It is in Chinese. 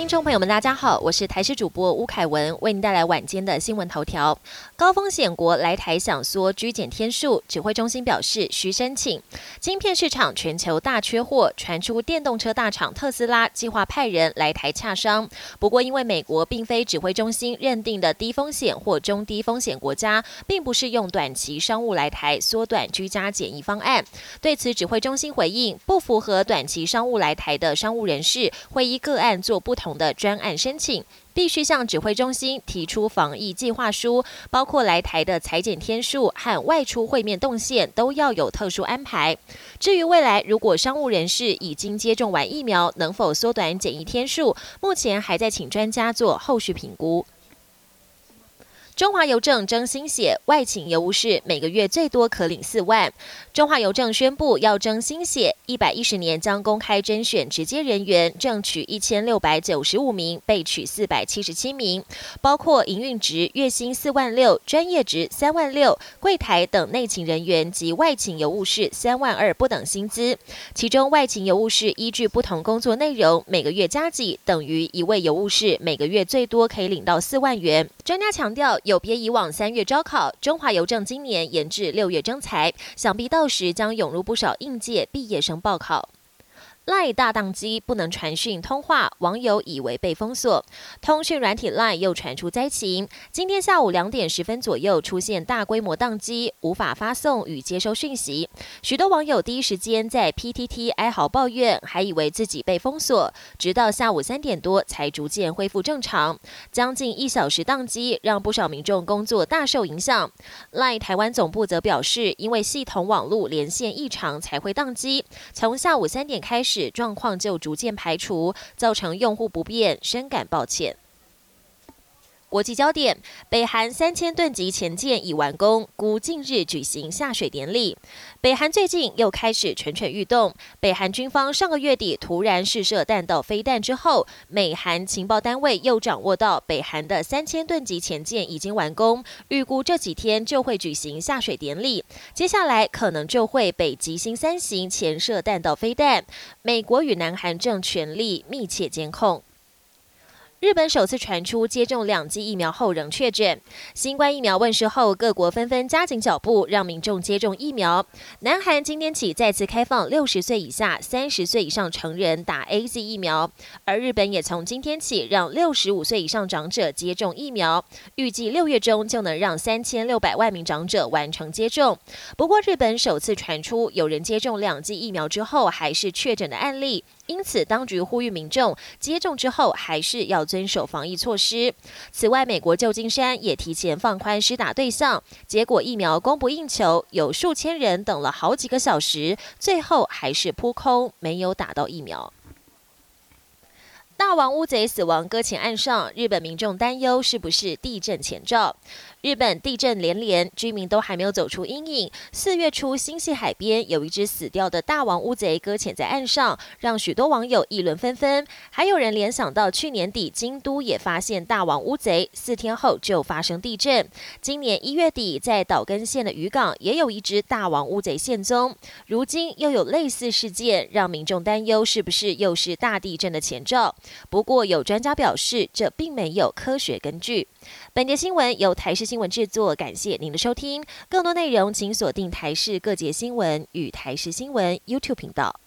听众朋友们，大家好，我是台视主播吴凯文，为您带来晚间的新闻头条。高风险国来台想缩居检天数，指挥中心表示需申请。晶片市场全球大缺货，传出电动车大厂特斯拉计划派人来台洽商。不过，因为美国并非指挥中心认定的低风险或中低风险国家，并不是用短期商务来台缩短居家检疫方案。对此，指挥中心回应，不符合短期商务来台的商务人士，会依个案做不。同的专案申请，必须向指挥中心提出防疫计划书，包括来台的裁剪天数和外出会面动线都要有特殊安排。至于未来如果商务人士已经接种完疫苗，能否缩短检疫天数，目前还在请专家做后续评估。中华邮政征新血，外请邮务士每个月最多可领四万。中华邮政宣布要征新血，一百一十年将公开甄选直接人员，正取一千六百九十五名，备取四百七十七名，包括营运职月薪四万六，专业职三万六，柜台等内勤人员及外请邮务士三万二不等薪资。其中外勤邮务士依据不同工作内容，每个月加计等于一位邮务士每个月最多可以领到四万元。专家强调。有别以往三月招考，中华邮政今年延至六月征才，想必到时将涌入不少应届毕业生报考。Lie 大宕机不能传讯通话，网友以为被封锁。通讯软体 lie 又传出灾情，今天下午两点十分左右出现大规模宕机，无法发送与接收讯息。许多网友第一时间在 PTT 哀嚎抱怨，还以为自己被封锁，直到下午三点多才逐渐恢复正常。将近一小时宕机，让不少民众工作大受影响。lie 台湾总部则表示，因为系统网络连线异常才会宕机，从下午三点开始。状况就逐渐排除，造成用户不便，深感抱歉。国际焦点：北韩三千吨级潜舰已完工，估近日举行下水典礼。北韩最近又开始蠢蠢欲动。北韩军方上个月底突然试射弹道飞弹之后，美韩情报单位又掌握到北韩的三千吨级潜舰已经完工，预估这几天就会举行下水典礼。接下来可能就会北极星三型潜射弹道飞弹。美国与南韩正全力密切监控。日本首次传出接种两剂疫苗后仍确诊。新冠疫苗问世后，各国纷纷加紧脚步，让民众接种疫苗。南韩今天起再次开放六十岁以下、三十岁以上成人打 A Z 疫苗，而日本也从今天起让六十五岁以上长者接种疫苗，预计六月中就能让三千六百万名长者完成接种。不过，日本首次传出有人接种两剂疫苗之后还是确诊的案例。因此，当局呼吁民众接种之后还是要遵守防疫措施。此外，美国旧金山也提前放宽施打对象，结果疫苗供不应求，有数千人等了好几个小时，最后还是扑空，没有打到疫苗。大王乌贼死亡搁浅岸上，日本民众担忧是不是地震前兆？日本地震连连，居民都还没有走出阴影。四月初，新泻海边有一只死掉的大王乌贼搁浅在岸上，让许多网友议论纷纷。还有人联想到去年底京都也发现大王乌贼，四天后就发生地震。今年一月底，在岛根县的渔港也有一只大王乌贼现踪。如今又有类似事件，让民众担忧是不是又是大地震的前兆？不过有专家表示，这并没有科学根据。本节新闻由台视新闻制作，感谢您的收听。更多内容请锁定台视各节新闻与台视新闻 YouTube 频道。